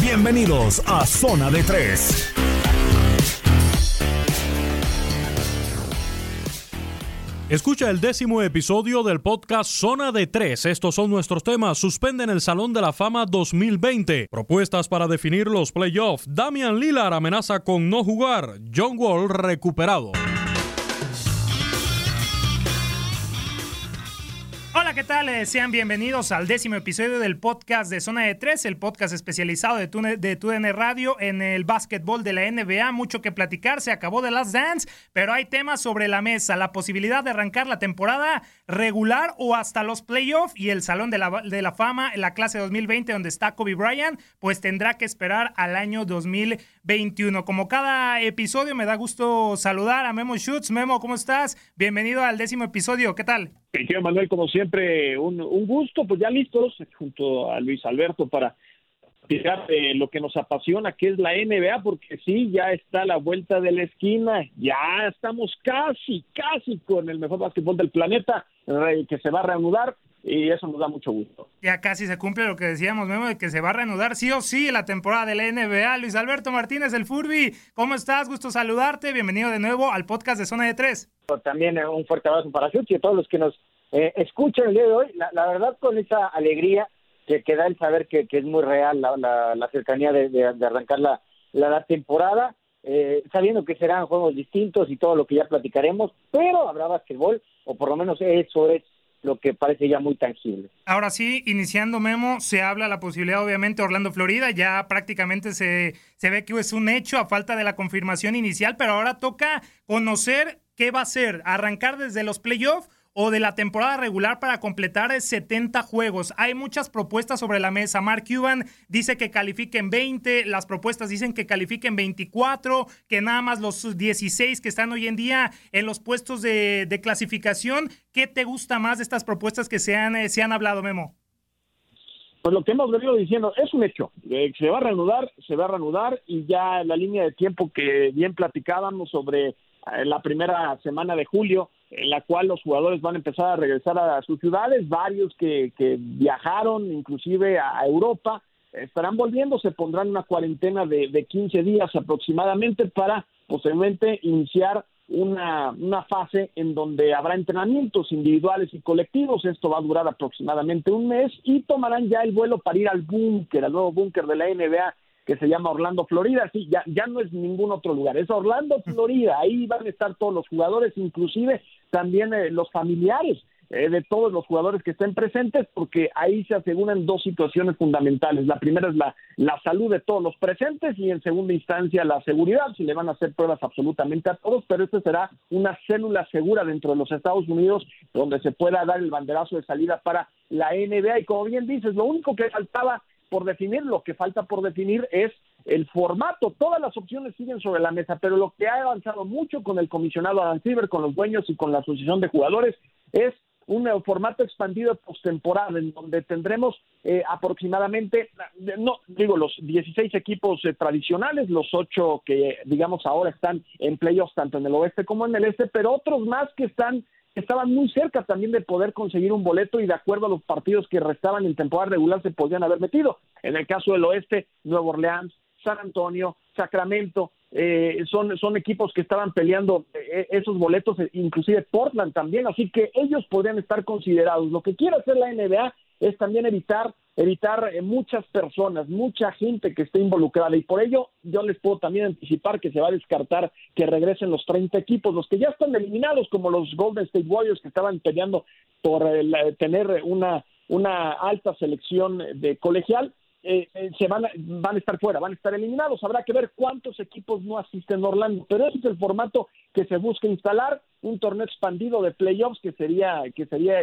Bienvenidos a Zona de Tres. Escucha el décimo episodio del podcast Zona de Tres. Estos son nuestros temas. Suspenden el Salón de la Fama 2020. Propuestas para definir los playoffs. Damian Lillard amenaza con no jugar. John Wall recuperado. ¿Qué tal? Sean bienvenidos al décimo episodio del podcast de Zona de Tres, el podcast especializado de, Tune- de TUDN Radio en el básquetbol de la NBA. Mucho que platicar, se acabó de Last Dance, pero hay temas sobre la mesa. La posibilidad de arrancar la temporada regular o hasta los playoffs y el Salón de la, de la Fama la clase 2020 donde está Kobe Bryant, pues tendrá que esperar al año 2021. Como cada episodio, me da gusto saludar a Memo Schutz. Memo, ¿cómo estás? Bienvenido al décimo episodio. ¿Qué tal? Querido Manuel, como siempre, un, un gusto, pues ya listos junto a Luis Alberto para platicar de lo que nos apasiona, que es la NBA, porque sí, ya está a la vuelta de la esquina, ya estamos casi, casi con el mejor básquetbol del planeta, que se va a reanudar, y eso nos da mucho gusto. Ya casi se cumple lo que decíamos, Memo, de que se va a reanudar sí o sí la temporada de la NBA. Luis Alberto Martínez, el Furby, ¿cómo estás? Gusto saludarte. Bienvenido de nuevo al podcast de Zona de Tres. También eh, un fuerte abrazo para Chuchi y a todos los que nos eh, escuchan el día de hoy. La, verdad, con esa alegría que, que da el saber que, es muy real la, la, cercanía de, arrancar la, temporada, eh, sabiendo que serán juegos distintos y todo lo que ya platicaremos, pero habrá básquetbol, o por lo menos eso es lo que parece ya muy tangible. Ahora sí, iniciando Memo, se habla la posibilidad, obviamente, Orlando, Florida. Ya prácticamente se, se ve que es un hecho a falta de la confirmación inicial, pero ahora toca conocer qué va a ser, arrancar desde los playoffs o de la temporada regular para completar 70 juegos. Hay muchas propuestas sobre la mesa. Mark Cuban dice que califiquen 20, las propuestas dicen que califiquen 24, que nada más los 16 que están hoy en día en los puestos de, de clasificación. ¿Qué te gusta más de estas propuestas que se han, eh, se han hablado, Memo? Pues lo que hemos venido diciendo es un hecho. Eh, se va a reanudar, se va a reanudar y ya la línea de tiempo que bien platicábamos sobre eh, la primera semana de julio, en la cual los jugadores van a empezar a regresar a sus ciudades, varios que, que viajaron inclusive a Europa, estarán volviendo, se pondrán una cuarentena de, de 15 días aproximadamente para posiblemente iniciar una, una fase en donde habrá entrenamientos individuales y colectivos. Esto va a durar aproximadamente un mes y tomarán ya el vuelo para ir al búnker, al nuevo búnker de la NBA que se llama Orlando, Florida. Sí, ya, ya no es ningún otro lugar, es Orlando, Florida. Ahí van a estar todos los jugadores, inclusive también eh, los familiares eh, de todos los jugadores que estén presentes, porque ahí se aseguran dos situaciones fundamentales. La primera es la, la salud de todos los presentes y en segunda instancia la seguridad, si le van a hacer pruebas absolutamente a todos, pero esta será una célula segura dentro de los Estados Unidos donde se pueda dar el banderazo de salida para la NBA. Y como bien dices, lo único que faltaba por definir, lo que falta por definir es el formato. Todas las opciones siguen sobre la mesa, pero lo que ha avanzado mucho con el comisionado Adam Silver, con los dueños y con la asociación de jugadores es un formato expandido postemporada en donde tendremos eh, aproximadamente, no digo los 16 equipos eh, tradicionales, los 8 que digamos ahora están en playoffs tanto en el oeste como en el este, pero otros más que están estaban muy cerca también de poder conseguir un boleto y de acuerdo a los partidos que restaban en temporada regular se podían haber metido. En el caso del oeste, Nueva Orleans, San Antonio, Sacramento, eh, son, son equipos que estaban peleando eh, esos boletos, eh, inclusive Portland también, así que ellos podrían estar considerados. Lo que quiere hacer la NBA es también evitar evitar muchas personas, mucha gente que esté involucrada y por ello yo les puedo también anticipar que se va a descartar que regresen los 30 equipos, los que ya están eliminados como los Golden State Warriors que estaban peleando por tener una una alta selección de colegial eh, eh, se van a, van a estar fuera, van a estar eliminados. Habrá que ver cuántos equipos no asisten a Orlando, pero ese es el formato que se busca instalar, un torneo expandido de playoffs que sería, que sería,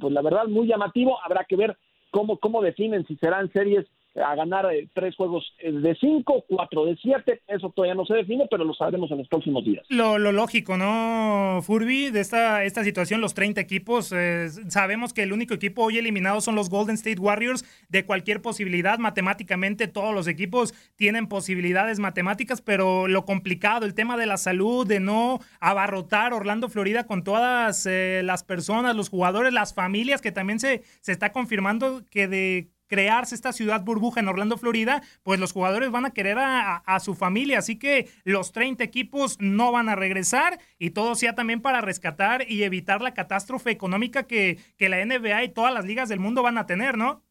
pues la verdad, muy llamativo. Habrá que ver cómo, cómo definen si serán series a ganar eh, tres juegos eh, de cinco, cuatro de siete, eso todavía no se define, pero lo sabremos en los próximos días. Lo, lógico, ¿no, Furby? De esta, esta situación, los 30 equipos, eh, sabemos que el único equipo hoy eliminado son los Golden State Warriors, de cualquier posibilidad, matemáticamente todos los equipos tienen posibilidades matemáticas, pero lo complicado, el tema de la salud, de no abarrotar Orlando, Florida con todas las personas, los jugadores, las familias, que también se, se está confirmando que de crearse esta ciudad burbuja en Orlando, Florida, pues los jugadores van a querer a, su familia. Así que los 30 equipos no van a regresar y todo sea también para rescatar y evitar la catástrofe económica que, que la NBA y todas las ligas del mundo van a tener, ¿no?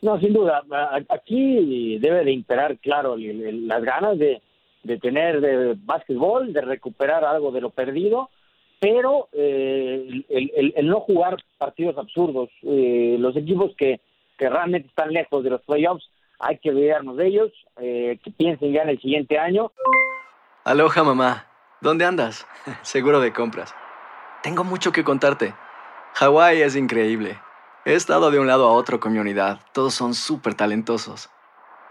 No, sin duda. Aquí debe de imperar, claro, las ganas de, de tener de básquetbol, de recuperar algo de lo perdido pero eh, el, no jugar partidos absurdos, eh, los equipos que, que realmente están lejos de los playoffs, hay que olvidarnos de ellos, eh, que piensen ya en el siguiente año. Aloha mamá, ¿dónde andas? Seguro de compras. Tengo mucho que contarte. Hawái es increíble. He estado de un lado a otro con mi unidad, todos son súper talentosos.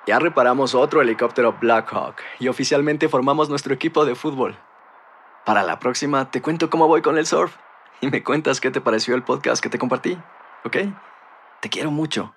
Ya reparamos otro helicóptero Blackhawk y oficialmente formamos nuestro equipo de fútbol. Para la próxima te cuento cómo voy con el surf y me cuentas qué te pareció el podcast que te compartí, ¿ok? Te quiero mucho.